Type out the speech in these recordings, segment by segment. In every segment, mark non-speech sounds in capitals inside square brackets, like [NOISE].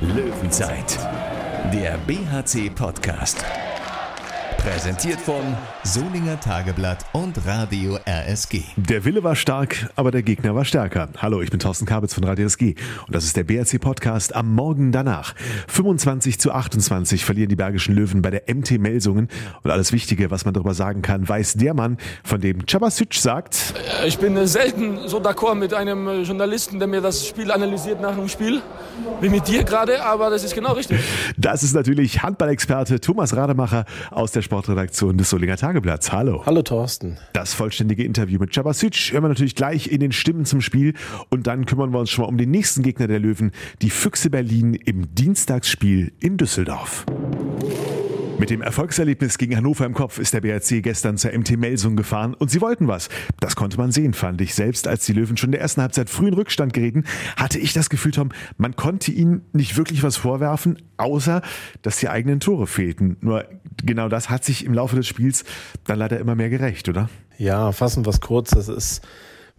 Löwenzeit, der BHC-Podcast. Präsentiert von Solinger Tageblatt und Radio RSG. Der Wille war stark, aber der Gegner war stärker. Hallo, ich bin Thorsten Kabitz von Radio RSG und das ist der BRC Podcast am Morgen danach. 25 zu 28 verlieren die Bergischen Löwen bei der MT Melsungen und alles Wichtige, was man darüber sagen kann, weiß der Mann, von dem Cabasic sagt. Ich bin selten so d'accord mit einem Journalisten, der mir das Spiel analysiert nach dem Spiel, wie mit dir gerade, aber das ist genau richtig. Das ist natürlich Handballexperte Thomas Rademacher aus der Sportredaktion des Solinger Tageblatts. Hallo. Hallo Thorsten. Das vollständige Interview mit Cabasic hören wir natürlich gleich in den Stimmen zum Spiel und dann kümmern wir uns schon mal um den nächsten Gegner der Löwen, die Füchse Berlin im Dienstagsspiel in Düsseldorf. Mit dem Erfolgserlebnis gegen Hannover im Kopf ist der BRC gestern zur MT Melsung gefahren und sie wollten was. Das konnte man sehen, fand ich. Selbst als die Löwen schon in der ersten Halbzeit früh in Rückstand gerieten, hatte ich das Gefühl, Tom, man konnte ihnen nicht wirklich was vorwerfen, außer dass die eigenen Tore fehlten. Nur genau das hat sich im Laufe des Spiels dann leider immer mehr gerecht, oder? Ja, fassen wir es kurz. Das ist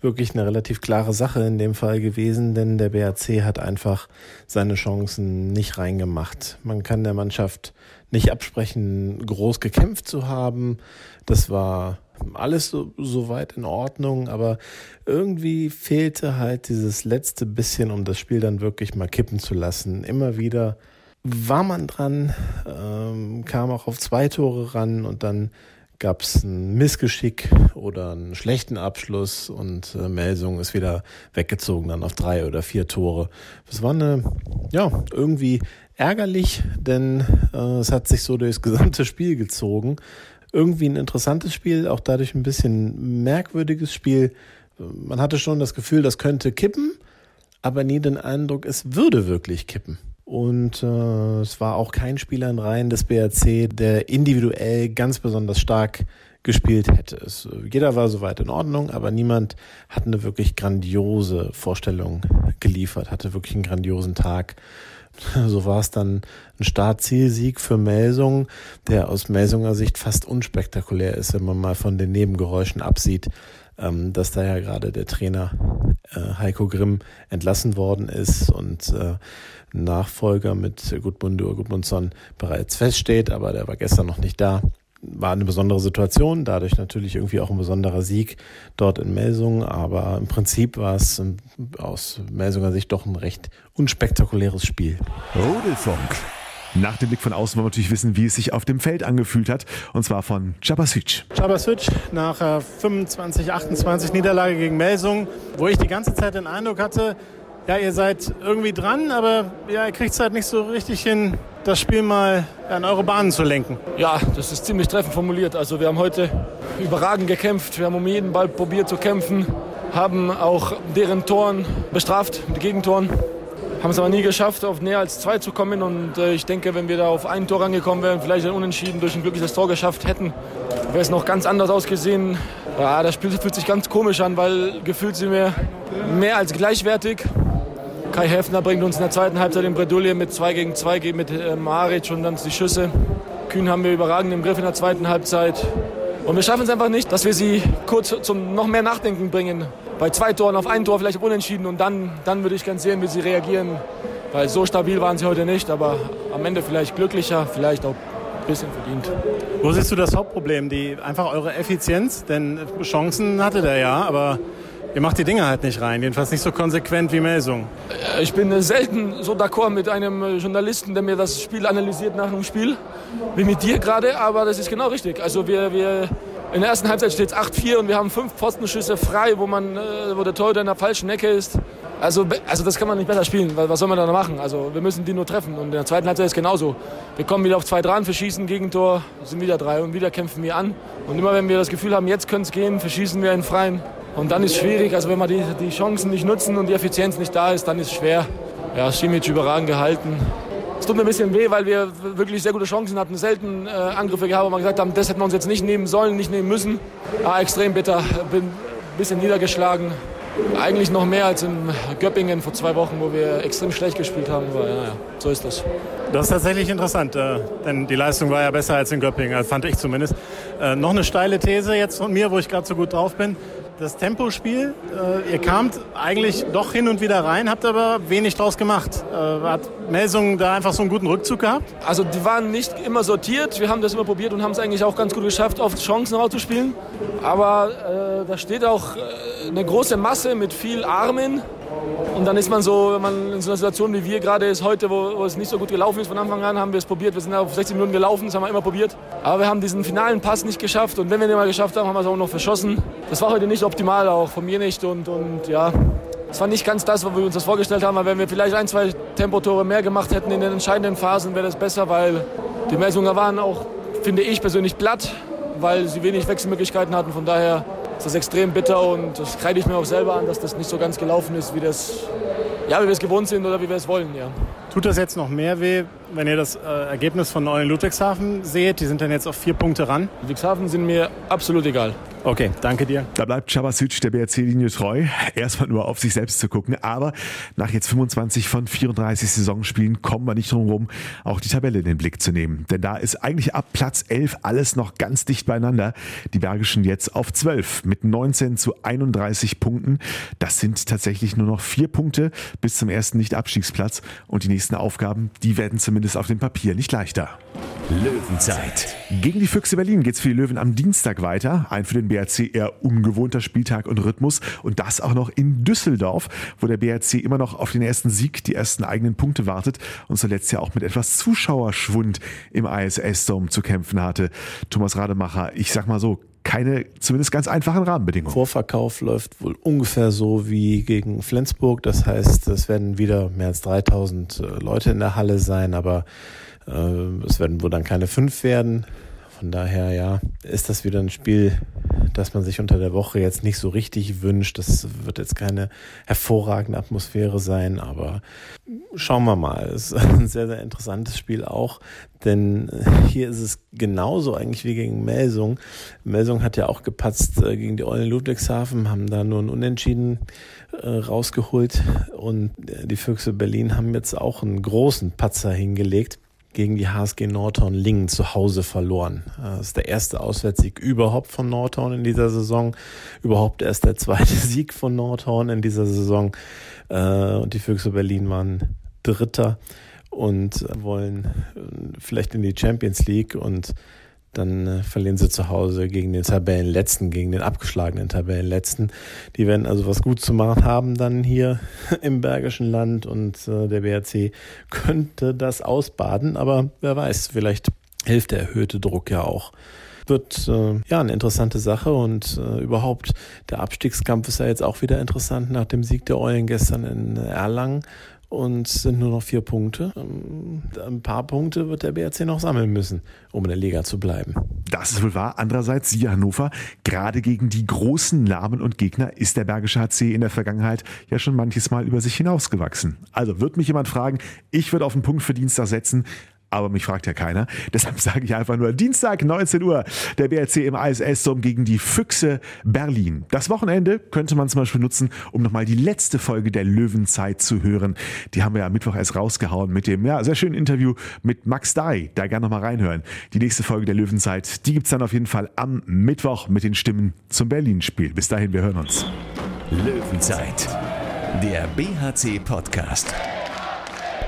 wirklich eine relativ klare Sache in dem Fall gewesen, denn der BRC hat einfach seine Chancen nicht reingemacht. Man kann der Mannschaft nicht absprechen, groß gekämpft zu haben. Das war alles so, so weit in Ordnung, aber irgendwie fehlte halt dieses letzte bisschen, um das Spiel dann wirklich mal kippen zu lassen. Immer wieder war man dran, ähm, kam auch auf zwei Tore ran und dann gab es ein Missgeschick oder einen schlechten Abschluss und äh, Melsung ist wieder weggezogen dann auf drei oder vier Tore. Das war eine, ja, irgendwie ärgerlich, denn äh, es hat sich so durchs gesamte [LAUGHS] Spiel gezogen. Irgendwie ein interessantes Spiel, auch dadurch ein bisschen merkwürdiges Spiel. Man hatte schon das Gefühl, das könnte kippen, aber nie den Eindruck, es würde wirklich kippen. Und äh, es war auch kein Spieler in Reihen des BRC, der individuell ganz besonders stark gespielt hätte. Es, jeder war soweit in Ordnung, aber niemand hat eine wirklich grandiose Vorstellung geliefert, hatte wirklich einen grandiosen Tag. [LAUGHS] So war es dann ein Startzielsieg für Melsung, der aus Melsunger Sicht fast unspektakulär ist, wenn man mal von den Nebengeräuschen absieht, ähm, dass da ja gerade der Trainer äh, Heiko Grimm entlassen worden ist und äh, Nachfolger mit Gudmundur Gudmundsson bereits feststeht, aber der war gestern noch nicht da war eine besondere Situation, dadurch natürlich irgendwie auch ein besonderer Sieg dort in Melsungen, aber im Prinzip war es aus Melsunger Sicht doch ein recht unspektakuläres Spiel. Rudelfunk. Nach dem Blick von außen wollen wir natürlich wissen, wie es sich auf dem Feld angefühlt hat. Und zwar von Cabasic. Cabasic nach äh, 25, 28 Niederlage gegen Melsung, wo ich die ganze Zeit den Eindruck hatte, ja, ihr seid irgendwie dran, aber ja, ihr kriegt es halt nicht so richtig hin, das Spiel mal an eure Bahnen zu lenken. Ja, das ist ziemlich treffend formuliert. Also wir haben heute überragend gekämpft. Wir haben um jeden Ball probiert zu kämpfen, haben auch deren Toren bestraft, mit Gegentoren. Haben es aber nie geschafft, auf näher als zwei zu kommen. Und äh, ich denke, wenn wir da auf ein Tor rangekommen wären, vielleicht ein Unentschieden durch ein glückliches Tor geschafft hätten, wäre es noch ganz anders ausgesehen. Ja, das Spiel fühlt sich ganz komisch an, weil gefühlt sind wir mehr als gleichwertig. Kai Häfner bringt uns in der zweiten Halbzeit in Bredouille mit 2 gegen 2 mit äh, Maric und dann die Schüsse. Kühn haben wir überragend im Griff in der zweiten Halbzeit. Und wir schaffen es einfach nicht, dass wir sie kurz zum noch mehr Nachdenken bringen. Bei zwei Toren auf ein Tor vielleicht auf unentschieden und dann, dann würde ich ganz sehen, wie sie reagieren. Weil so stabil waren sie heute nicht, aber am Ende vielleicht glücklicher, vielleicht auch ein bisschen verdient. Wo siehst du das Hauptproblem? Die, einfach eure Effizienz? Denn Chancen hatte der ja, aber Ihr macht die Dinge halt nicht rein, jedenfalls nicht so konsequent wie Melsung. Ich bin selten so d'accord mit einem Journalisten, der mir das Spiel analysiert nach dem Spiel, wie mit dir gerade, aber das ist genau richtig. Also wir, wir in der ersten Halbzeit steht es 8-4 und wir haben fünf Postenschüsse frei, wo, man, äh, wo der Torhüter in der falschen Ecke ist. Also, also das kann man nicht besser spielen, was soll man da machen? Also wir müssen die nur treffen und in der zweiten Halbzeit ist es genauso. Wir kommen wieder auf zwei dran, verschießen Gegentor, sind wieder drei und wieder kämpfen wir an. Und immer wenn wir das Gefühl haben, jetzt könnte es gehen, verschießen wir in Freien. Und dann ist schwierig, also wenn wir die, die Chancen nicht nutzen und die Effizienz nicht da ist, dann ist es schwer. Ja, Simic überragend gehalten. Es tut mir ein bisschen weh, weil wir wirklich sehr gute Chancen hatten, selten äh, Angriffe gehabt, wo wir gesagt haben, das hätten wir uns jetzt nicht nehmen sollen, nicht nehmen müssen. Ja, extrem bitter, bin ein bisschen niedergeschlagen. Eigentlich noch mehr als in Göppingen vor zwei Wochen, wo wir extrem schlecht gespielt haben. Aber ja, ja, so ist das. Das ist tatsächlich interessant, äh, denn die Leistung war ja besser als in Göppingen, fand ich zumindest. Äh, noch eine steile These jetzt von mir, wo ich gerade so gut drauf bin das Tempospiel. Äh, ihr kamt eigentlich doch hin und wieder rein, habt aber wenig draus gemacht. Äh, hat Melsung da einfach so einen guten Rückzug gehabt? Also die waren nicht immer sortiert. Wir haben das immer probiert und haben es eigentlich auch ganz gut geschafft, oft Chancen rauszuspielen. Aber äh, da steht auch äh, eine große Masse mit viel Armen. Und dann ist man so, wenn man in so einer Situation wie wir gerade ist heute, wo, wo, es nicht so gut gelaufen ist von Anfang an, haben wir es probiert. Wir sind auf 16 Minuten gelaufen, das haben wir immer probiert. Aber wir haben diesen finalen Pass nicht geschafft. Und wenn wir den mal geschafft haben, haben wir es auch noch verschossen. Das war heute nicht optimal, auch von mir nicht. Und, und ja, es war nicht ganz das, was wir uns das vorgestellt haben. Aber wenn wir vielleicht ein, zwei Tempotore mehr gemacht hätten in den entscheidenden Phasen, wäre das besser, weil die Messungen waren auch, finde ich persönlich, platt, weil sie wenig Wechselmöglichkeiten hatten. Von daher ist das extrem bitter und das kreide ich mir auch selber an, dass das nicht so ganz gelaufen ist, wie, das, ja, wie wir es gewohnt sind oder wie wir es wollen. Ja. Tut das jetzt noch mehr weh, wenn ihr das äh, Ergebnis von Eulen Ludwigshafen seht? Die sind dann jetzt auf vier Punkte ran. Ludwigshafen sind mir absolut egal. Okay, danke dir. Da bleibt Chabasic der BRC-Linie treu. Erstmal nur auf sich selbst zu gucken. Aber nach jetzt 25 von 34 Saisonspielen kommen wir nicht drum herum, auch die Tabelle in den Blick zu nehmen. Denn da ist eigentlich ab Platz 11 alles noch ganz dicht beieinander. Die Bergischen jetzt auf 12 mit 19 zu 31 Punkten. Das sind tatsächlich nur noch vier Punkte bis zum ersten Nicht-Abstiegsplatz. Und die nächsten Aufgaben, die werden zumindest auf dem Papier nicht leichter. Löwenzeit. Gegen die Füchse Berlin geht's für die Löwen am Dienstag weiter. Ein für den BRC eher ungewohnter Spieltag und Rhythmus. Und das auch noch in Düsseldorf, wo der BRC immer noch auf den ersten Sieg, die ersten eigenen Punkte wartet und zuletzt ja auch mit etwas Zuschauerschwund im ISS-Dome zu kämpfen hatte. Thomas Rademacher, ich sag mal so, keine zumindest ganz einfachen Rahmenbedingungen. Vorverkauf läuft wohl ungefähr so wie gegen Flensburg. Das heißt, es werden wieder mehr als 3000 äh, Leute in der Halle sein, aber äh, es werden wohl dann keine fünf werden. Von daher, ja, ist das wieder ein Spiel, das man sich unter der Woche jetzt nicht so richtig wünscht. Das wird jetzt keine hervorragende Atmosphäre sein, aber schauen wir mal. Es ist ein sehr, sehr interessantes Spiel auch, denn hier ist es genauso eigentlich wie gegen Melsung. Melsung hat ja auch gepatzt äh, gegen die Eulen Ludwigshafen, haben da nur ein Unentschieden äh, rausgeholt und die Füchse Berlin haben jetzt auch einen großen Patzer hingelegt gegen die HSG Nordhorn Lingen zu Hause verloren. Das ist der erste Auswärtssieg überhaupt von Nordhorn in dieser Saison. Überhaupt erst der zweite [LAUGHS] Sieg von Nordhorn in dieser Saison. Äh, und die Füchse Berlin waren Dritter und wollen äh, vielleicht in die Champions League und dann äh, verlieren sie zu Hause gegen den Tabellenletzten, gegen den abgeschlagenen Tabellenletzten. Die werden also was gut zu machen haben dann hier [LAUGHS] im Bergischen Land und äh, der BRC könnte das ausbaden, aber wer weiß, vielleicht hilft der erhöhte Druck ja auch. Wird äh, ja eine interessante Sache und äh, überhaupt der Abstiegskampf ist ja jetzt auch wieder interessant nach dem Sieg der Eulen gestern in Erlangen und sind nur noch vier Punkte. Ähm, ein paar Punkte wird der BRC noch sammeln müssen, um in der Liga zu bleiben. Das ist wohl wahr. Andererseits, siehe Hannover, gerade gegen die großen Namen und Gegner ist der Bergische HC in der Vergangenheit ja schon manches Mal über sich hinausgewachsen. Also wird mich jemand fragen, ich würde auf den Punkt für Dienstag setzen, aber mich fragt ja keiner. [LAUGHS] Deshalb sage ich einfach nur Dienstag 19 Uhr der BRC im ISS-Dom gegen die Füchse Berlin. Das Wochenende könnte man zum Beispiel nutzen, um nochmal die letzte Folge der Löwenzeit zu hören. Die haben wir am Mittwoch erst rausgehauen mit dem ja, sehr schönen Interview mit Max Dai. Da gerne nochmal reinhören. Die nächste Folge der Löwenzeit, die gibt's dann auf jeden Fall am Mittwoch mit den Stimmen zum Berlin-Spiel. Bis dahin, wir hören uns. Löwenzeit, der BHC-Podcast.